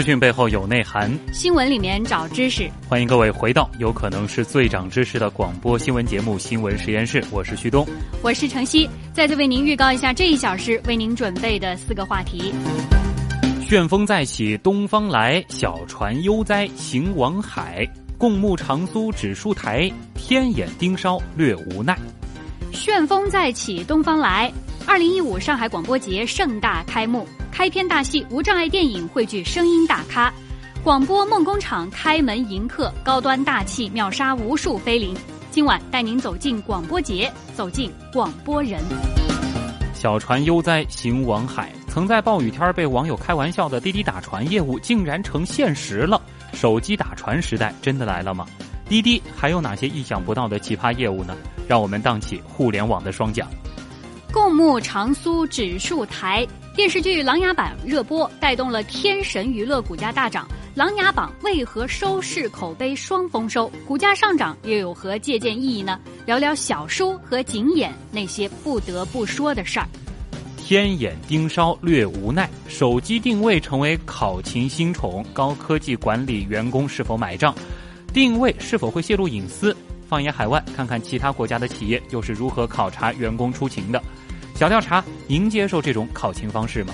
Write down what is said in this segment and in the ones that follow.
资讯背后有内涵，新闻里面找知识。欢迎各位回到有可能是最长知识的广播新闻节目《新闻实验室》，我是旭东，我是程曦。再次为您预告一下这一小时为您准备的四个话题：旋风再起东方来，小船悠哉行往海，共沐长苏指数台，天眼盯梢略无奈。旋风再起东方来，二零一五上海广播节盛大开幕。开篇大戏无障碍电影汇聚声音大咖，广播梦工厂开门迎客，高端大气秒杀无数飞灵。今晚带您走进广播节，走进广播人。小船悠哉行往海，曾在暴雨天被网友开玩笑的滴滴打船业务竟然成现实了。手机打船时代真的来了吗？滴滴还有哪些意想不到的奇葩业务呢？让我们荡起互联网的双桨。共沐长苏指数台。电视剧《琅琊榜》热播，带动了天神娱乐股价大涨。《琅琊榜》为何收视口碑双丰收？股价上涨又有何借鉴意义呢？聊聊小叔和景琰那些不得不说的事儿。天眼盯梢略无奈，手机定位成为考勤新宠，高科技管理员工是否买账？定位是否会泄露隐私？放眼海外，看看其他国家的企业又是如何考察员工出勤的。小调查，您接受这种考勤方式吗？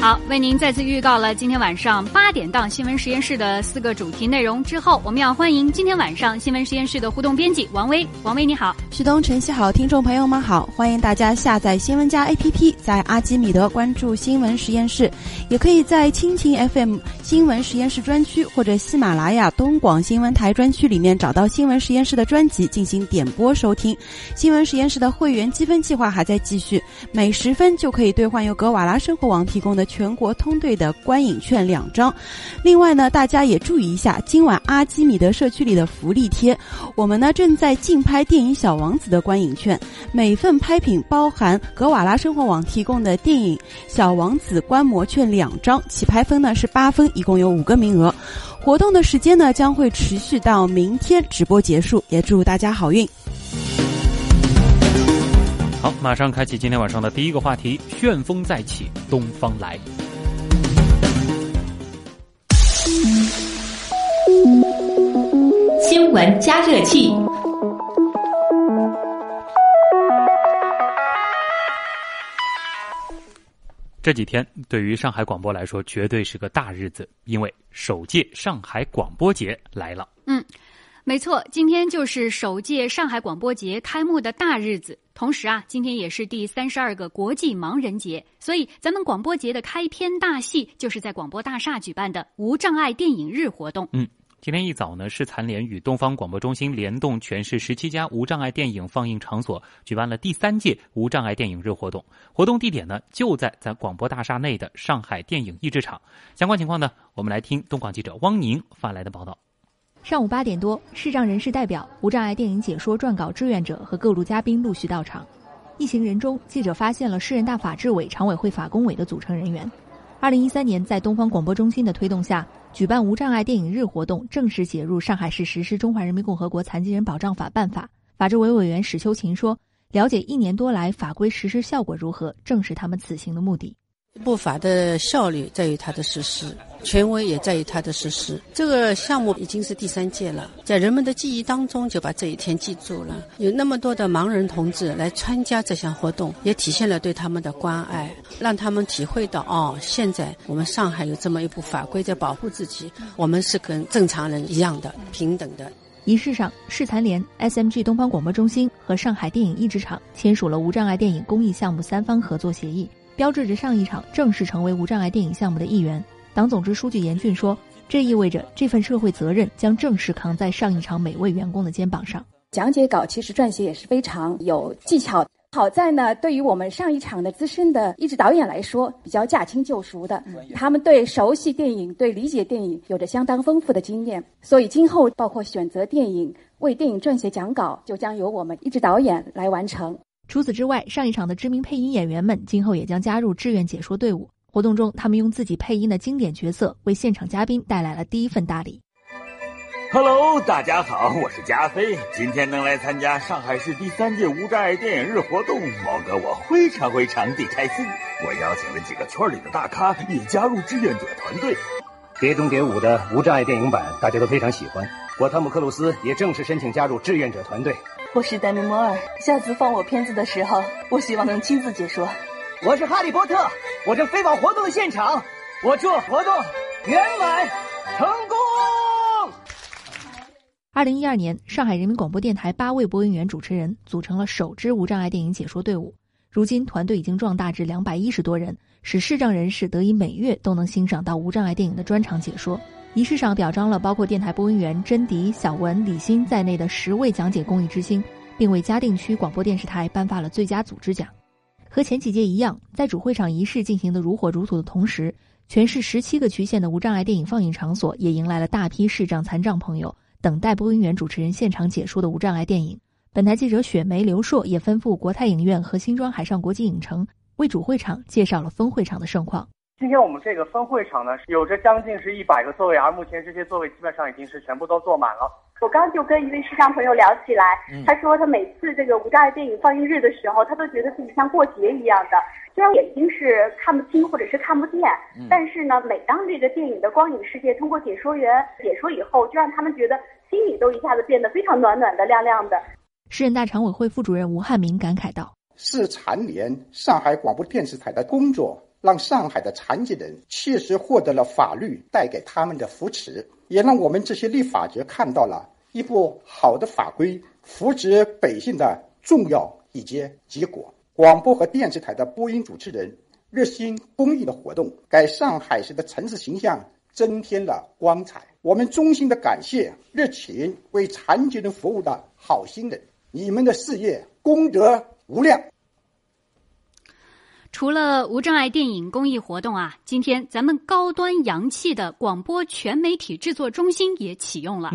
好，为您再次预告了今天晚上八点档新闻实验室的四个主题内容之后，我们要欢迎今天晚上新闻实验室的互动编辑王威。王威你好，旭东、晨曦好，听众朋友们好，欢迎大家下载新闻加 APP，在阿基米德关注新闻实验室，也可以在蜻蜓 FM 新闻实验室专区或者喜马拉雅东广新闻台专区里面找到新闻实验室的专辑进行点播收听。新闻实验室的会员积分计划还在继续，每十分就可以兑换由格瓦拉生活网提供的。全国通兑的观影券两张，另外呢，大家也注意一下，今晚阿基米德社区里的福利贴，我们呢正在竞拍电影《小王子》的观影券，每份拍品包含格瓦拉生活网提供的电影《小王子》观摩券两张，起拍分呢是八分，一共有五个名额。活动的时间呢将会持续到明天直播结束，也祝大家好运。好，马上开启今天晚上的第一个话题：旋风再起，东方来。新闻加热器。这几天对于上海广播来说，绝对是个大日子，因为首届上海广播节来了。嗯。没错，今天就是首届上海广播节开幕的大日子，同时啊，今天也是第三十二个国际盲人节，所以咱们广播节的开篇大戏就是在广播大厦举办的无障碍电影日活动。嗯，今天一早呢，市残联与东方广播中心联动全市十七家无障碍电影放映场所，举办了第三届无障碍电影日活动。活动地点呢，就在咱广播大厦内的上海电影译制厂。相关情况呢，我们来听东广记者汪宁发来的报道。上午八点多，视障人士代表、无障碍电影解说撰稿志愿者和各路嘉宾陆续到场。一行人中，记者发现了市人大法制委常委会法工委的组成人员。二零一三年，在东方广播中心的推动下，举办无障碍电影日活动正式写入上海市实施《中华人民共和国残疾人保障法》办法。法制委委员史秋琴说：“了解一年多来法规实施效果如何，正是他们此行的目的。”一部法的效率在于它的实施，权威也在于它的实施。这个项目已经是第三届了，在人们的记忆当中就把这一天记住了。有那么多的盲人同志来参加这项活动，也体现了对他们的关爱，让他们体会到哦，现在我们上海有这么一部法规在保护自己，我们是跟正常人一样的平等的。仪式上，市残联、SMG 东方广播中心和上海电影译制厂签署了无障碍电影公益项目三方合作协议。标志着上一场正式成为无障碍电影项目的一员。党总支书记严俊说：“这意味着这份社会责任将正式扛在上一场每位员工的肩膀上。”讲解稿其实撰写也是非常有技巧，好在呢，对于我们上一场的资深的一制导演来说，比较驾轻就熟的，他们对熟悉电影、对理解电影有着相当丰富的经验，所以今后包括选择电影、为电影撰写讲稿，就将由我们一制导演来完成。除此之外，上一场的知名配音演员们今后也将加入志愿解说队伍。活动中，他们用自己配音的经典角色，为现场嘉宾带来了第一份大礼。Hello，大家好，我是加菲。今天能来参加上海市第三届无障碍电影日活动，毛哥我非常非常的开心。我邀请了几个圈里的大咖也加入志愿者团队。《碟中谍五》的无障碍电影版大家都非常喜欢，我汤姆克鲁斯也正式申请加入志愿者团队。我是戴米摩尔，下次放我片子的时候，我希望能亲自解说。我是哈利波特，我正飞往活动的现场，我祝活动圆满成功。二零一二年，上海人民广播电台八位播音员主持人组成了首支无障碍电影解说队伍。如今，团队已经壮大至两百一十多人，使视障人士得以每月都能欣赏到无障碍电影的专场解说。仪式上表彰了包括电台播音员甄迪、小文、李欣在内的十位讲解公益之星，并为嘉定区广播电视台颁发了最佳组织奖。和前几届一样，在主会场仪式进行的如火如荼的同时，全市十七个区县的无障碍电影放映场所也迎来了大批视障残障朋友。等待播音员主持人现场解说的无障碍电影。本台记者雪梅、刘硕也吩咐国泰影院和新庄海上国际影城为主会场介绍了分会场的盛况。今天我们这个分会场呢，有着将近是一百个座位，而目前这些座位基本上已经是全部都坐满了。我刚刚就跟一位视障朋友聊起来，他说他每次这个无障碍电影放映日的时候，他都觉得自己像过节一样的。虽然眼睛是看不清或者是看不见，但是呢，每当这个电影的光影世界通过解说员解说以后，就让他们觉得心里都一下子变得非常暖暖的、亮亮的。市人大常委会副主任吴汉民感慨道：“是蝉联上海广播电视台的工作。”让上海的残疾人切实获得了法律带给他们的扶持，也让我们这些立法者看到了一部好的法规扶植百姓的重要以及结果。广播和电视台的播音主持人热心公益的活动，给上海市的城市形象增添了光彩。我们衷心的感谢热情为残疾人服务的好心人，你们的事业功德无量。除了无障碍电影公益活动啊，今天咱们高端洋气的广播全媒体制作中心也启用了。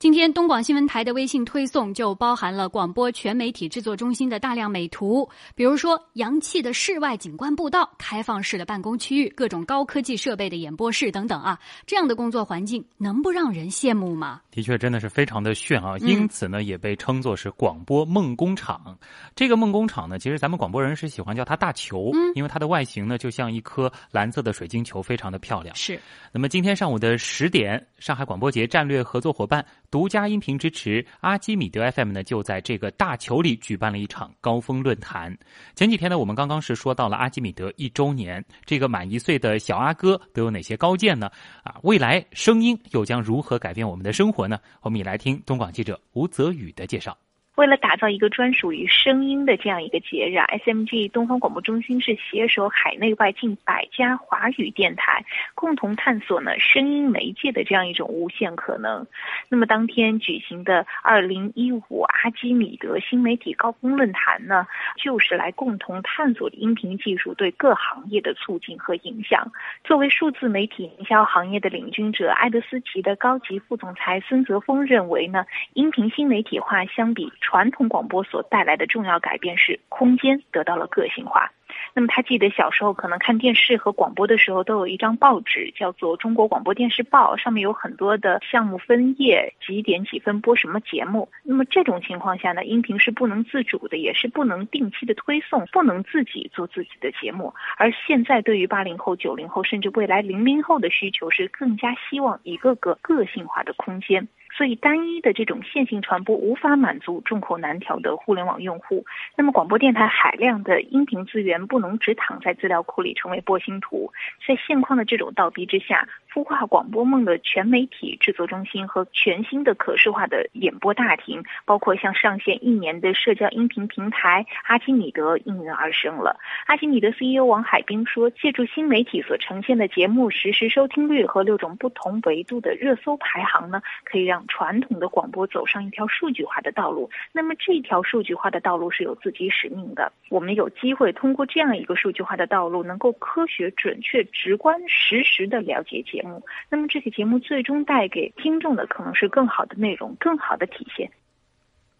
今天东广新闻台的微信推送就包含了广播全媒体制作中心的大量美图，比如说洋气的室外景观步道、开放式的办公区域、各种高科技设备的演播室等等啊，这样的工作环境能不让人羡慕吗？的确，真的是非常的炫啊！因此呢，也被称作是广播梦工厂。这个梦工厂呢，其实咱们广播人是喜欢叫它大球，因为它的外形呢就像一颗蓝色的水晶球，非常的漂亮。是。那么今天上午的十点，上海广播节战略合作伙伴。独家音频支持阿基米德 FM 呢，就在这个大球里举办了一场高峰论坛。前几天呢，我们刚刚是说到了阿基米德一周年，这个满一岁的小阿哥都有哪些高见呢？啊，未来声音又将如何改变我们的生活呢？我们也来听东广记者吴泽宇的介绍。为了打造一个专属于声音的这样一个节日啊，SMG 东方广播中心是携手海内外近百家华语电台，共同探索呢声音媒介的这样一种无限可能。那么当天举行的二零一五阿基米德新媒体高峰论坛呢，就是来共同探索音频技术对各行业的促进和影响。作为数字媒体营销行业的领军者，爱德斯奇的高级副总裁孙泽峰认为呢，音频新媒体化相比。传统广播所带来的重要改变是空间得到了个性化。那么他记得小时候可能看电视和广播的时候都有一张报纸叫做《中国广播电视报》，上面有很多的项目分页，几点几分播什么节目。那么这种情况下呢，音频是不能自主的，也是不能定期的推送，不能自己做自己的节目。而现在对于八零后、九零后甚至未来零零后的需求是更加希望一个个个性化的空间。所以，单一的这种线性传播无法满足众口难调的互联网用户。那么，广播电台海量的音频资源不能只躺在资料库里成为波形图。在现况的这种倒逼之下，孵化广播梦的全媒体制作中心和全新的可视化的演播大厅，包括像上线一年的社交音频平台阿基米德应运而生了。阿基米德 CEO 王海兵说：“借助新媒体所呈现的节目实时收听率和六种不同维度的热搜排行呢，可以让。”让传统的广播走上一条数据化的道路。那么这条数据化的道路是有自己使命的，我们有机会通过这样一个数据化的道路，能够科学、准确、直观、实时的了解节目。那么这个节目最终带给听众的可能是更好的内容、更好的体现。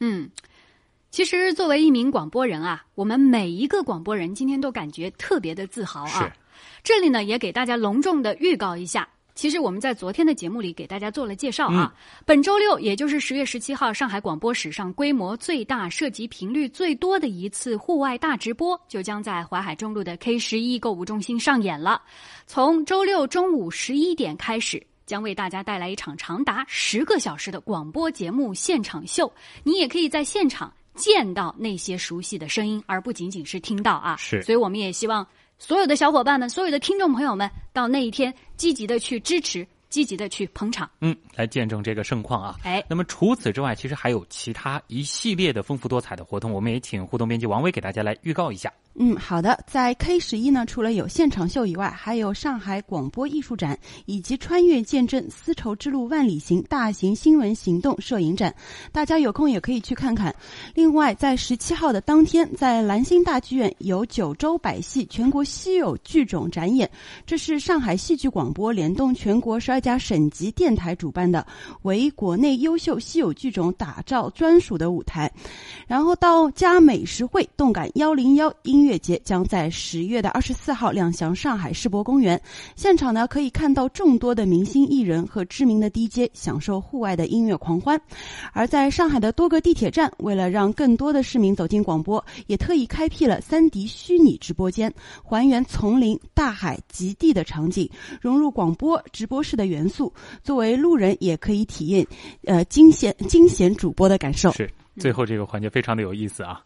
嗯。其实，作为一名广播人啊，我们每一个广播人今天都感觉特别的自豪啊。这里呢，也给大家隆重的预告一下。其实我们在昨天的节目里给大家做了介绍啊。本周六，也就是十月十七号，上海广播史上规模最大、涉及频率最多的一次户外大直播，就将在淮海中路的 K 十一购物中心上演了。从周六中午十一点开始，将为大家带来一场长达十个小时的广播节目现场秀。你也可以在现场。见到那些熟悉的声音，而不仅仅是听到啊！是，所以我们也希望所有的小伙伴们、所有的听众朋友们，到那一天积极的去支持，积极的去捧场，嗯，来见证这个盛况啊！哎，那么除此之外，其实还有其他一系列的丰富多彩的活动，我们也请互动编辑王威给大家来预告一下。嗯，好的。在 K 十一呢，除了有现场秀以外，还有上海广播艺术展以及穿越见证丝绸之路万里行大型新闻行动摄影展，大家有空也可以去看看。另外，在十七号的当天，在兰心大剧院有九州百戏全国稀有剧种展演，这是上海戏剧广播联动全国十二家省级电台主办的，为国内优秀稀有剧种打造专属的舞台。然后到佳美食会动感幺零幺音。乐乐节将在十月的二十四号亮相上海世博公园，现场呢可以看到众多的明星艺人和知名的 DJ 享受户外的音乐狂欢。而在上海的多个地铁站，为了让更多的市民走进广播，也特意开辟了三 D 虚拟直播间，还原丛林、大海、极地的场景，融入广播直播室的元素。作为路人，也可以体验呃惊险惊险主播的感受。是，最后这个环节非常的有意思啊。